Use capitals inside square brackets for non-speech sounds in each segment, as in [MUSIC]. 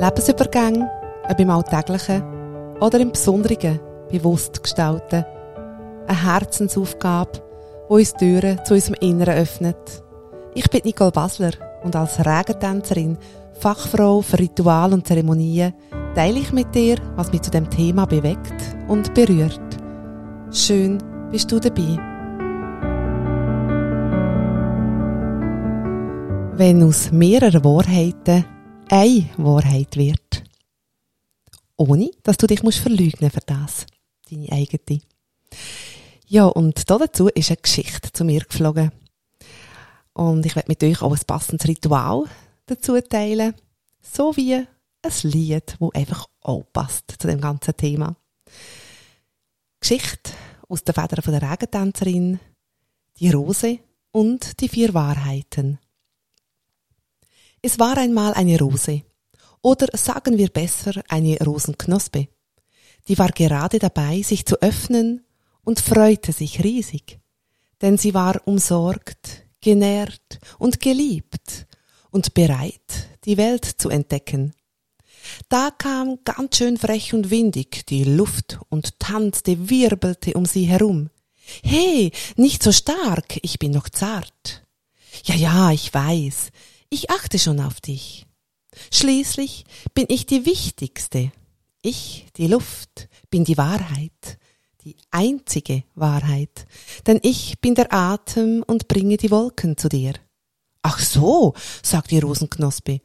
Lebensübergänge, ob im Alltäglichen oder im Besonderen, bewusst gestalten. Eine Herzensaufgabe, die uns Türen zu unserem Inneren öffnet. Ich bin Nicole Basler und als Regentänzerin, Fachfrau für Ritual und Zeremonien, teile ich mit dir, was mich zu dem Thema bewegt und berührt. Schön bist du dabei. Wenn aus mehreren Wahrheiten eine Wahrheit wird. Ohne, dass du dich musst verleugnen für das. Deine eigene. Ja, und dazu ist eine Geschichte zu mir geflogen. Und ich werde mit euch auch ein passendes Ritual dazu teilen. So wie ein Lied, wo einfach auch passt zu dem ganzen Thema. Geschichte aus der Feder von der Regentänzerin, die Rose und die vier Wahrheiten. Es war einmal eine Rose. Oder sagen wir besser eine Rosenknospe. Die war gerade dabei, sich zu öffnen und freute sich riesig. Denn sie war umsorgt, genährt und geliebt und bereit, die Welt zu entdecken. Da kam ganz schön frech und windig die Luft und tanzte, wirbelte um sie herum. He, nicht so stark, ich bin noch zart. Ja, ja, ich weiß, ich achte schon auf dich. Schließlich bin ich die Wichtigste. Ich, die Luft, bin die Wahrheit, die einzige Wahrheit, denn ich bin der Atem und bringe die Wolken zu dir. Ach so, sagt die Rosenknospe,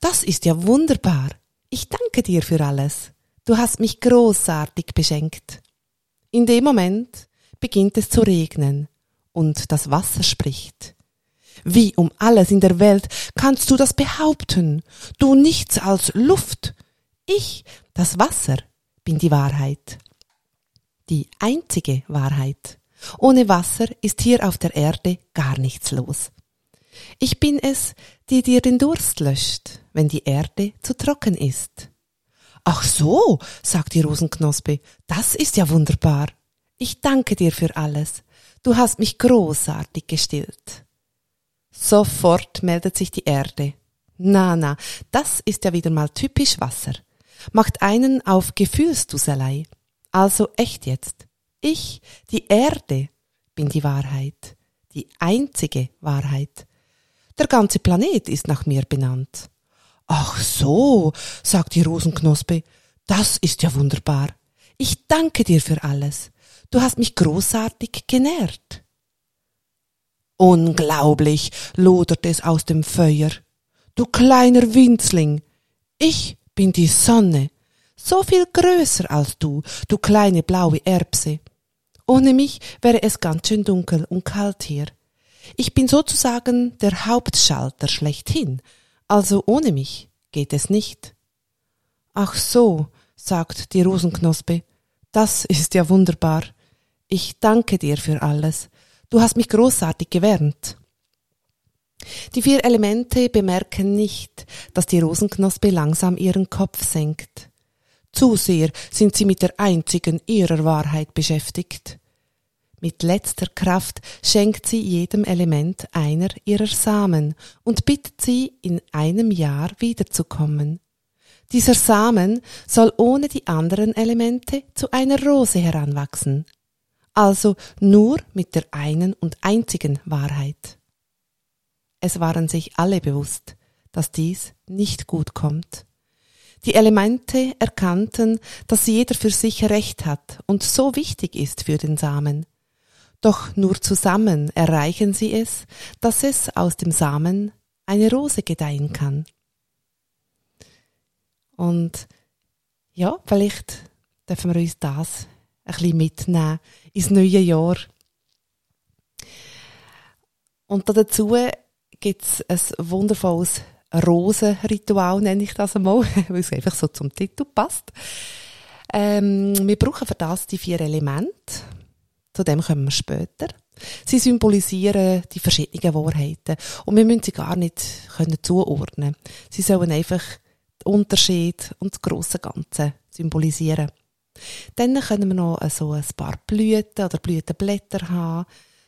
das ist ja wunderbar. Ich danke dir für alles. Du hast mich großartig beschenkt. In dem Moment beginnt es zu regnen und das Wasser spricht. Wie um alles in der Welt kannst du das behaupten? Du nichts als Luft. Ich, das Wasser, bin die Wahrheit. Die einzige Wahrheit. Ohne Wasser ist hier auf der Erde gar nichts los. Ich bin es, die dir den Durst löscht, wenn die Erde zu trocken ist. Ach so, sagt die Rosenknospe, das ist ja wunderbar. Ich danke dir für alles. Du hast mich großartig gestillt. Sofort meldet sich die Erde. Na, na, das ist ja wieder mal typisch Wasser. Macht einen auf Gefühlsduselei. Also echt jetzt. Ich, die Erde, bin die Wahrheit. Die einzige Wahrheit. Der ganze Planet ist nach mir benannt. Ach so, sagt die Rosenknospe. Das ist ja wunderbar. Ich danke dir für alles. Du hast mich großartig genährt. Unglaublich, lodert es aus dem Feuer. Du kleiner Winzling. Ich bin die Sonne. So viel größer als du, du kleine blaue Erbse. Ohne mich wäre es ganz schön dunkel und kalt hier. Ich bin sozusagen der Hauptschalter schlechthin, also ohne mich geht es nicht. Ach so, sagt die Rosenknospe, das ist ja wunderbar. Ich danke dir für alles. Du hast mich großartig gewärmt. Die vier Elemente bemerken nicht, dass die Rosenknospe langsam ihren Kopf senkt. Zu sehr sind sie mit der einzigen ihrer Wahrheit beschäftigt. Mit letzter Kraft schenkt sie jedem Element einer ihrer Samen und bittet sie, in einem Jahr wiederzukommen. Dieser Samen soll ohne die anderen Elemente zu einer Rose heranwachsen also nur mit der einen und einzigen Wahrheit. Es waren sich alle bewusst, dass dies nicht gut kommt. Die Elemente erkannten, dass jeder für sich Recht hat und so wichtig ist für den Samen. Doch nur zusammen erreichen sie es, dass es aus dem Samen eine Rose gedeihen kann. Und ja, vielleicht dürfen wir uns das ein bisschen mitnehmen ins neue Jahr. Und dazu gibt es ein wundervolles Rosenritual, nenne ich das einmal, [LAUGHS] weil es einfach so zum Titel passt. Ähm, wir brauchen für das die vier Elemente. Zu dem kommen wir später. Sie symbolisieren die verschiedenen Wahrheiten. Und wir müssen sie gar nicht können zuordnen. Sie sollen einfach den Unterschied und das grosse Ganze symbolisieren. Dann können wir noch so ein paar Blüten oder Blütenblätter haben,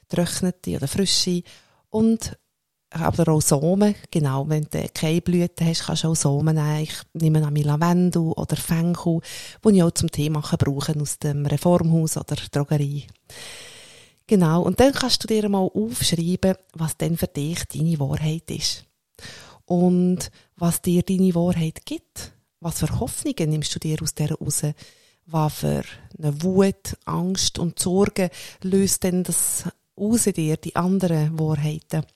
trocknete oder frische. Und aber auch Samen, genau, wenn du keine Blüten hast, kannst du auch Samen nehmen. Ich nehme an Lavendel oder Fenchel, die ich auch zum Tee machen brauche aus dem Reformhaus oder Drogerie. Genau, und dann kannst du dir mal aufschreiben, was denn für dich deine Wahrheit ist. Und was dir deine Wahrheit gibt. Was für Hoffnungen nimmst du dir aus der raus? Was für eine Wut, Angst und Sorge löst denn das aus in dir, die anderen Wahrheiten?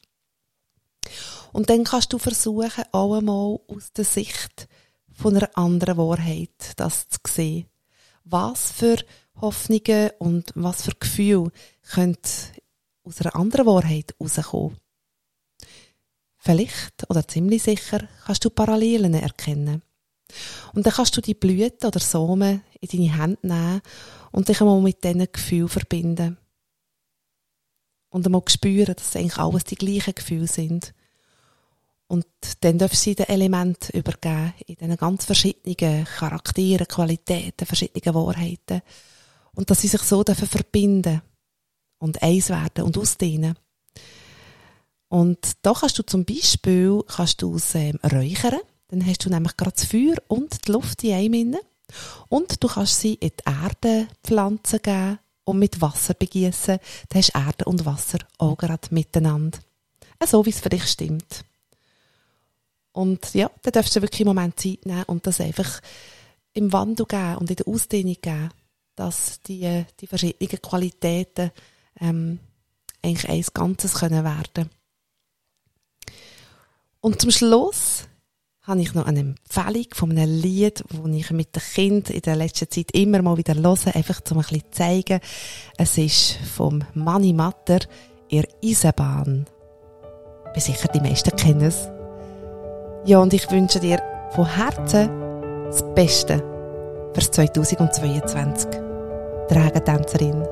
Und dann kannst du versuchen, auch einmal aus der Sicht von einer anderen Wahrheit das zu sehen. Was für Hoffnungen und was für Gefühle können aus einer anderen Wahrheit herauskommen. Vielleicht oder ziemlich sicher kannst du Parallelen erkennen. Und dann kannst du die Blüten oder Samen in deine Hände nehmen und dich einmal mit diesen Gefühlen verbinden. Und einmal spüren, dass eigentlich alles die gleichen Gefühle sind. Und dann darfst du sie den Element übergeben, in diesen ganz verschiedenen Charakteren, Qualitäten, verschiedenen Wahrheiten. Und dass sie sich so dürfen verbinden und eins werden und ausdehnen. Und da kannst du zum Beispiel kannst du es ähm, räuchern. Dann hast du nämlich gerade das Feuer und die Luft in einem inne. Und du kannst sie in die Erde pflanzen geben und mit Wasser begießen. Dann hast du Erde und Wasser auch gerade miteinander. So wie es für dich stimmt. Und ja, dann darfst du wirklich im Moment Zeit nehmen und das einfach im Wandel geben und in der Ausdehnung geben, dass die, die verschiedenen Qualitäten ähm, eigentlich ein Ganzes können werden Und zum Schluss habe ich noch eine Empfehlung von einem Lied, das ich mit den Kindern in der letzten Zeit immer mal wieder höre, einfach um ein bisschen zu zeigen. Es ist vom Manni Matter, ihr Eisenbahn. Ich bin sicher, die meisten kennen es. Ja, und ich wünsche dir von Herzen das Beste fürs 2022. Dragentänzerin